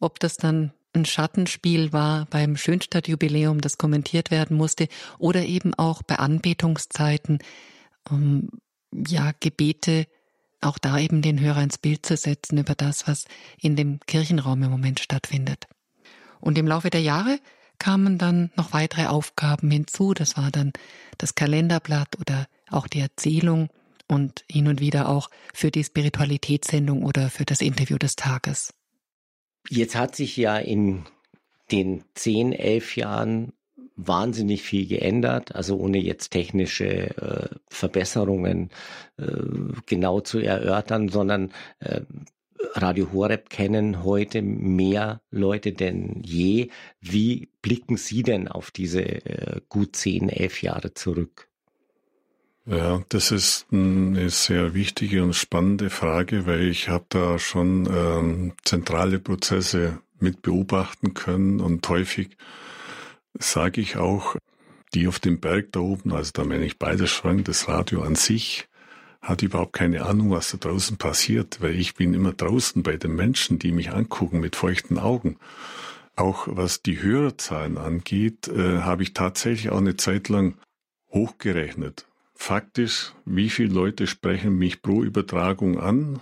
ob das dann ein Schattenspiel war beim Schönstadtjubiläum, das kommentiert werden musste, oder eben auch bei Anbetungszeiten. Ähm, ja, Gebete, auch da eben den Hörer ins Bild zu setzen über das, was in dem Kirchenraum im Moment stattfindet. Und im Laufe der Jahre kamen dann noch weitere Aufgaben hinzu. Das war dann das Kalenderblatt oder auch die Erzählung und hin und wieder auch für die Spiritualitätssendung oder für das Interview des Tages. Jetzt hat sich ja in den zehn, elf Jahren wahnsinnig viel geändert, also ohne jetzt technische äh, Verbesserungen äh, genau zu erörtern, sondern äh, Radio Horeb kennen heute mehr Leute denn je. Wie blicken Sie denn auf diese äh, gut zehn, elf Jahre zurück? Ja, das ist eine sehr wichtige und spannende Frage, weil ich habe da schon ähm, zentrale Prozesse mit beobachten können und häufig sage ich auch, die auf dem Berg da oben, also da meine ich beides Schrank, das Radio an sich, hat überhaupt keine Ahnung, was da draußen passiert, weil ich bin immer draußen bei den Menschen, die mich angucken mit feuchten Augen. Auch was die Hörerzahlen angeht, äh, habe ich tatsächlich auch eine Zeit lang hochgerechnet. Faktisch, wie viele Leute sprechen mich pro Übertragung an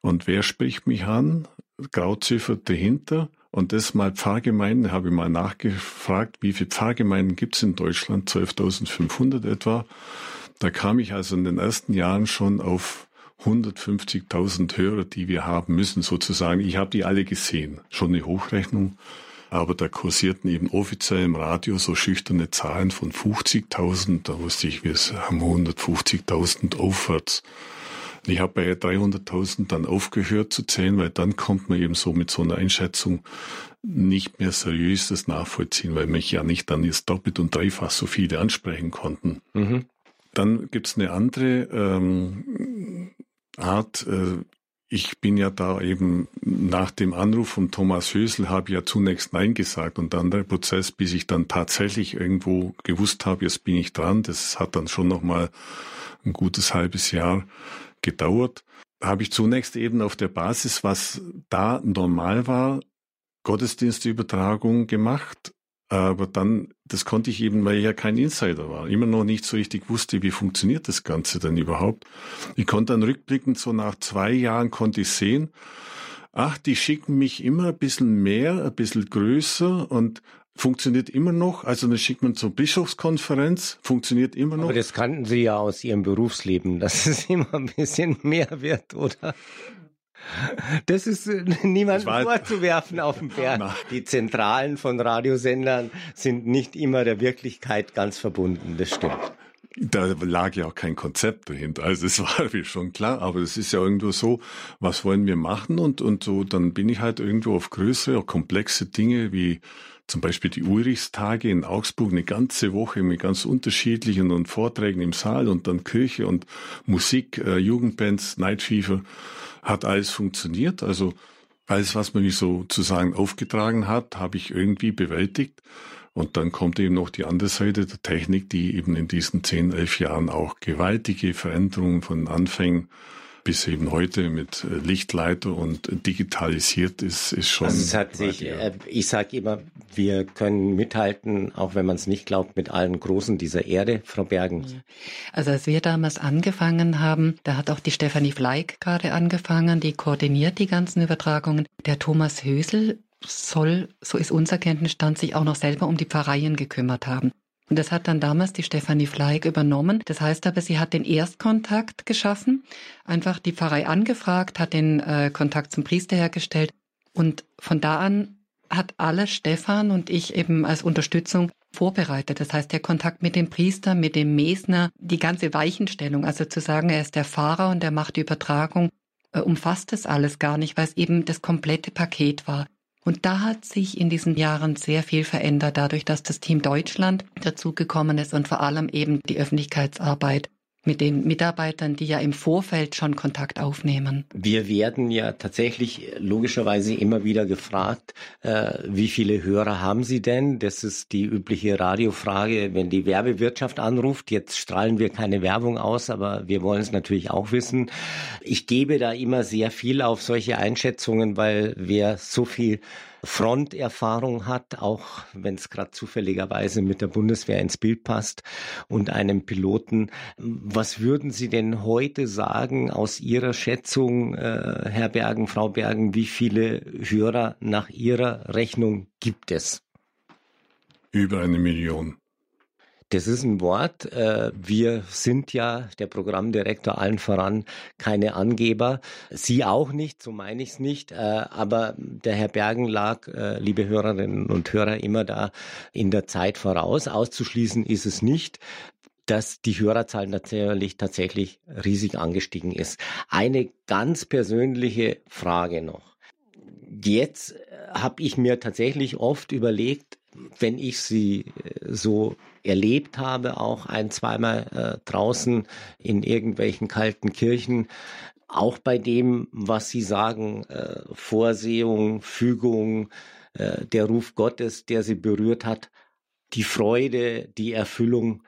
und wer spricht mich an? Grauziffer dahinter. Und das mal Pfarrgemeinden, habe ich mal nachgefragt, wie viele Pfarrgemeinden gibt es in Deutschland? 12.500 etwa. Da kam ich also in den ersten Jahren schon auf 150.000 Hörer, die wir haben müssen, sozusagen. Ich habe die alle gesehen. Schon eine Hochrechnung. Aber da kursierten eben offiziell im Radio so schüchterne Zahlen von 50.000. Da wusste ich, wir haben 150.000 aufwärts. Ich habe bei 300.000 dann aufgehört zu zählen, weil dann kommt man eben so mit so einer Einschätzung nicht mehr seriös das nachvollziehen, weil mich ja nicht dann jetzt doppelt und dreifach so viele ansprechen konnten. Mhm. Dann gibt's eine andere ähm, Art. Äh, ich bin ja da eben nach dem Anruf von Thomas Hösel habe ja zunächst Nein gesagt und dann der Prozess, bis ich dann tatsächlich irgendwo gewusst habe, jetzt bin ich dran. Das hat dann schon noch mal ein gutes halbes Jahr gedauert. Habe ich zunächst eben auf der Basis, was da normal war, Gottesdienstübertragung gemacht aber dann, das konnte ich eben, weil ich ja kein Insider war, immer noch nicht so richtig wusste, wie funktioniert das Ganze denn überhaupt. Ich konnte dann rückblickend so nach zwei Jahren konnte ich sehen, ach, die schicken mich immer ein bisschen mehr, ein bisschen größer und funktioniert immer noch. Also dann schickt man zur Bischofskonferenz, funktioniert immer noch. Aber das kannten Sie ja aus Ihrem Berufsleben, dass es immer ein bisschen mehr wird, oder? Das ist äh, niemandem vorzuwerfen auf dem Berg. Die Zentralen von Radiosendern sind nicht immer der Wirklichkeit ganz verbunden, das stimmt. Da lag ja auch kein Konzept dahinter. Also es war mir schon klar, aber es ist ja irgendwo so, was wollen wir machen? Und, und so, dann bin ich halt irgendwo auf größere, komplexe Dinge wie zum Beispiel die Ulrichstage in Augsburg eine ganze Woche mit ganz unterschiedlichen und Vorträgen im Saal und dann Kirche und Musik, äh, Jugendbands, Night Fever hat alles funktioniert. Also alles, was man mir sozusagen aufgetragen hat, habe ich irgendwie bewältigt. Und dann kommt eben noch die andere Seite der Technik, die eben in diesen zehn, elf Jahren auch gewaltige Veränderungen von Anfängen bis eben heute mit äh, Lichtleiter und digitalisiert ist, ist schon. Also es hat sich, äh, ich sage immer, wir können mithalten, auch wenn man es nicht glaubt, mit allen Großen dieser Erde, Frau Bergen. Also als wir damals angefangen haben, da hat auch die Stefanie Fleig gerade angefangen, die koordiniert die ganzen Übertragungen. Der Thomas Hösel soll, so ist unser Kenntnisstand, sich auch noch selber um die Pfarreien gekümmert haben. Und das hat dann damals die Stefanie Fleig übernommen. Das heißt aber, sie hat den Erstkontakt geschaffen, einfach die Pfarrei angefragt, hat den äh, Kontakt zum Priester hergestellt. Und von da an hat alles Stefan und ich eben als Unterstützung vorbereitet. Das heißt, der Kontakt mit dem Priester, mit dem Mesner, die ganze Weichenstellung, also zu sagen, er ist der Pfarrer und er macht die Übertragung, äh, umfasst das alles gar nicht, weil es eben das komplette Paket war. Und da hat sich in diesen Jahren sehr viel verändert, dadurch, dass das Team Deutschland dazugekommen ist und vor allem eben die Öffentlichkeitsarbeit mit den Mitarbeitern, die ja im Vorfeld schon Kontakt aufnehmen. Wir werden ja tatsächlich logischerweise immer wieder gefragt, äh, wie viele Hörer haben Sie denn? Das ist die übliche Radiofrage, wenn die Werbewirtschaft anruft. Jetzt strahlen wir keine Werbung aus, aber wir wollen es natürlich auch wissen. Ich gebe da immer sehr viel auf solche Einschätzungen, weil wer so viel Fronterfahrung hat, auch wenn es gerade zufälligerweise mit der Bundeswehr ins Bild passt und einem Piloten. Was würden Sie denn heute sagen aus Ihrer Schätzung, äh, Herr Bergen, Frau Bergen, wie viele Hörer nach Ihrer Rechnung gibt es? Über eine Million. Das ist ein Wort. Äh, wir sind ja, der Programmdirektor allen voran, keine Angeber. Sie auch nicht, so meine ich es nicht. Äh, aber der Herr Bergen lag, äh, liebe Hörerinnen und Hörer, immer da in der Zeit voraus. Auszuschließen ist es nicht. dass die Hörerzahl natürlich tatsächlich riesig angestiegen ist. Eine ganz persönliche Frage noch. Jetzt habe ich mir tatsächlich oft überlegt, wenn ich sie äh, so erlebt habe, auch ein, zweimal äh, draußen in irgendwelchen kalten Kirchen, auch bei dem, was Sie sagen, äh, Vorsehung, Fügung, äh, der Ruf Gottes, der Sie berührt hat, die Freude, die Erfüllung.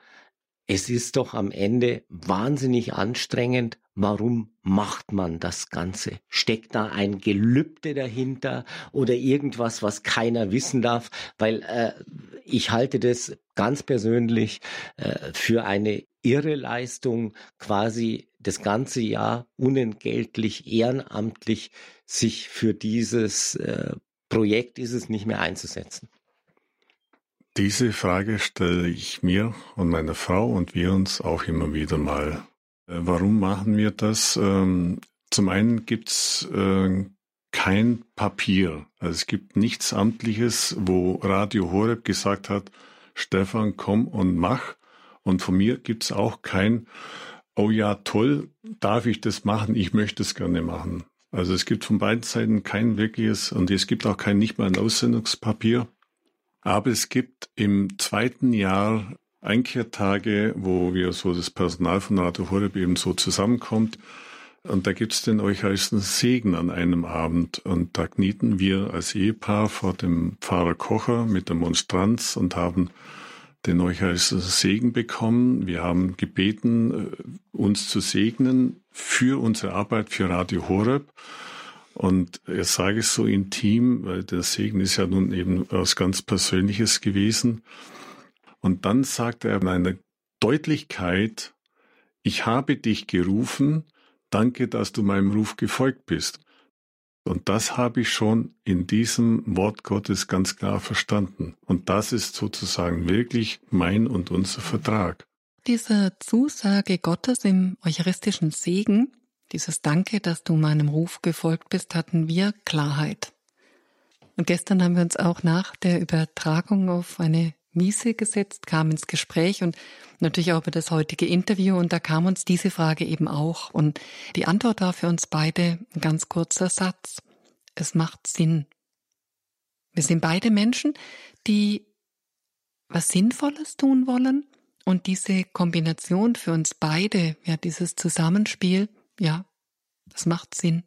Es ist doch am Ende wahnsinnig anstrengend. Warum macht man das Ganze? Steckt da ein Gelübde dahinter oder irgendwas, was keiner wissen darf? Weil äh, ich halte das ganz persönlich äh, für eine irre Leistung, quasi das ganze Jahr unentgeltlich, ehrenamtlich sich für dieses äh, Projekt ist es nicht mehr einzusetzen. Diese Frage stelle ich mir und meiner Frau und wir uns auch immer wieder mal. Äh, warum machen wir das? Ähm, zum einen gibt's äh, kein Papier. Also es gibt nichts Amtliches, wo Radio Horeb gesagt hat, Stefan, komm und mach. Und von mir gibt's auch kein, oh ja, toll, darf ich das machen? Ich möchte es gerne machen. Also es gibt von beiden Seiten kein wirkliches und es gibt auch kein nicht mal ein Aussendungspapier. Aber es gibt im zweiten Jahr Einkehrtage, wo wir so das Personal von Radio Horeb eben so zusammenkommt. Und da gibt's den eucharistischen Segen an einem Abend. Und da knieten wir als Ehepaar vor dem Pfarrer Kocher mit der Monstranz und haben den eucharistischen Segen bekommen. Wir haben gebeten, äh, uns zu segnen für unsere Arbeit für Radio Horeb. Und jetzt sage ich so intim, weil der Segen ist ja nun eben was ganz Persönliches gewesen. Und dann sagt er in einer Deutlichkeit, ich habe dich gerufen, danke, dass du meinem Ruf gefolgt bist. Und das habe ich schon in diesem Wort Gottes ganz klar verstanden. Und das ist sozusagen wirklich mein und unser Vertrag. Diese Zusage Gottes im eucharistischen Segen, dieses Danke, dass du meinem Ruf gefolgt bist, hatten wir Klarheit. Und gestern haben wir uns auch nach der Übertragung auf eine Miese gesetzt, kamen ins Gespräch und natürlich auch über das heutige Interview und da kam uns diese Frage eben auch und die Antwort war für uns beide ein ganz kurzer Satz. Es macht Sinn. Wir sind beide Menschen, die was Sinnvolles tun wollen und diese Kombination für uns beide, ja, dieses Zusammenspiel, ja, das macht Sinn.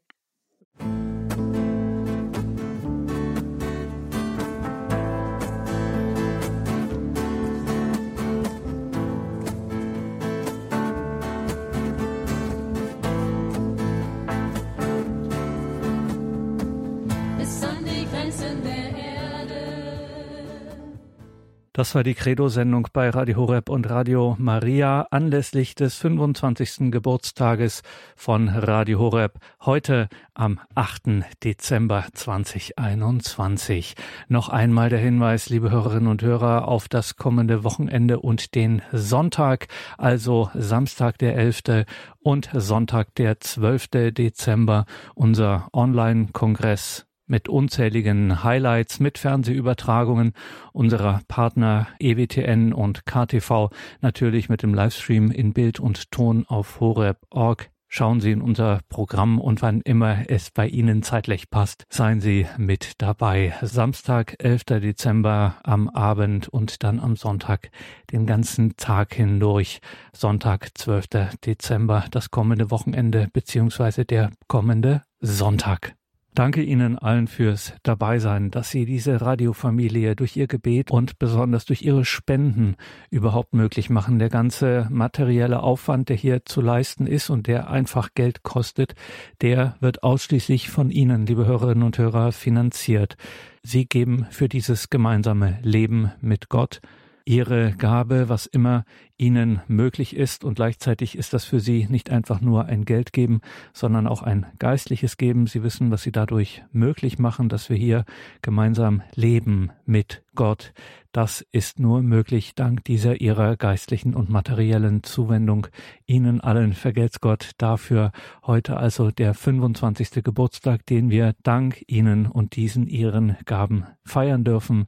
Das war die Credo-Sendung bei Radio Horeb und Radio Maria anlässlich des 25. Geburtstages von Radio Horeb heute am 8. Dezember 2021. Noch einmal der Hinweis, liebe Hörerinnen und Hörer, auf das kommende Wochenende und den Sonntag, also Samstag der 11. und Sonntag der 12. Dezember, unser Online-Kongress mit unzähligen Highlights, mit Fernsehübertragungen unserer Partner EWTN und KTV, natürlich mit dem Livestream in Bild und Ton auf horeb.org. Schauen Sie in unser Programm und wann immer es bei Ihnen zeitlich passt, seien Sie mit dabei. Samstag, 11. Dezember am Abend und dann am Sonntag den ganzen Tag hindurch. Sonntag, 12. Dezember, das kommende Wochenende beziehungsweise der kommende Sonntag. Danke Ihnen allen fürs Dabeisein, dass Sie diese Radiofamilie durch Ihr Gebet und besonders durch Ihre Spenden überhaupt möglich machen. Der ganze materielle Aufwand, der hier zu leisten ist und der einfach Geld kostet, der wird ausschließlich von Ihnen, liebe Hörerinnen und Hörer, finanziert. Sie geben für dieses gemeinsame Leben mit Gott ihre Gabe, was immer ihnen möglich ist. Und gleichzeitig ist das für sie nicht einfach nur ein Geld geben, sondern auch ein geistliches Geben. Sie wissen, was sie dadurch möglich machen, dass wir hier gemeinsam leben mit Gott. Das ist nur möglich dank dieser ihrer geistlichen und materiellen Zuwendung. Ihnen allen vergelt's Gott dafür. Heute also der 25. Geburtstag, den wir dank Ihnen und diesen Ihren Gaben feiern dürfen.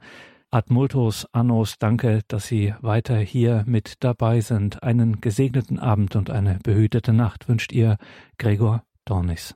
Ad multos annos, danke, dass Sie weiter hier mit dabei sind. Einen gesegneten Abend und eine behütete Nacht wünscht Ihr Gregor Dornis.